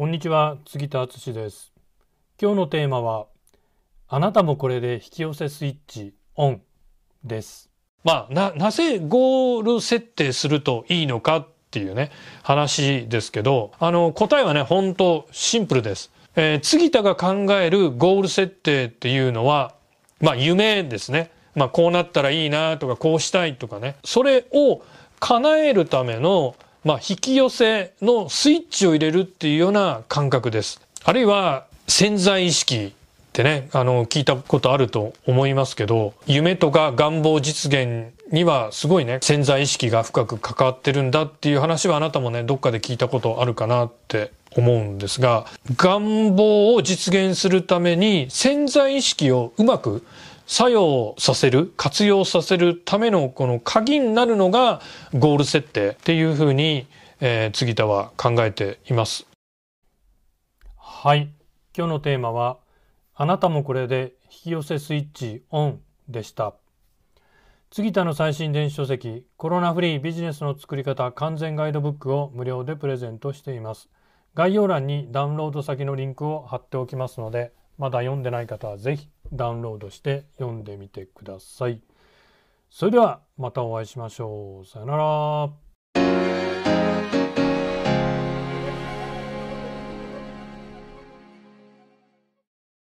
こんにちは杉田敦です。今日のテーマはあなたもこれで引き寄せスイッチオンです。まあななぜゴール設定するといいのかっていうね話ですけどあの答えはね本当シンプルです、えー、杉田が考えるゴール設定っていうのはまあ夢ですね。まあこうなったらいいなとかこうしたいとかね。それを叶えるためのまあ、引き寄せのスイッチを入れるっていうような感覚です。あるいは潜在意識ってね、あの、聞いたことあると思いますけど、夢とか願望実現にはすごいね、潜在意識が深く関わってるんだっていう話はあなたもね、どっかで聞いたことあるかなって思うんですが、願望を実現するために潜在意識をうまく作用させる、活用させるためのこの鍵になるのがゴール設定っていうふうに、えー、杉田は考えています。はい。今日のテーマは、あなたもこれで引き寄せスイッチオンでした。杉田の最新電子書籍、コロナフリービジネスの作り方完全ガイドブックを無料でプレゼントしています。概要欄にダウンロード先のリンクを貼っておきますので、まだ読んでない方はぜひダウンロードして読んでみてください。それではまたお会いしましょう。さよなら。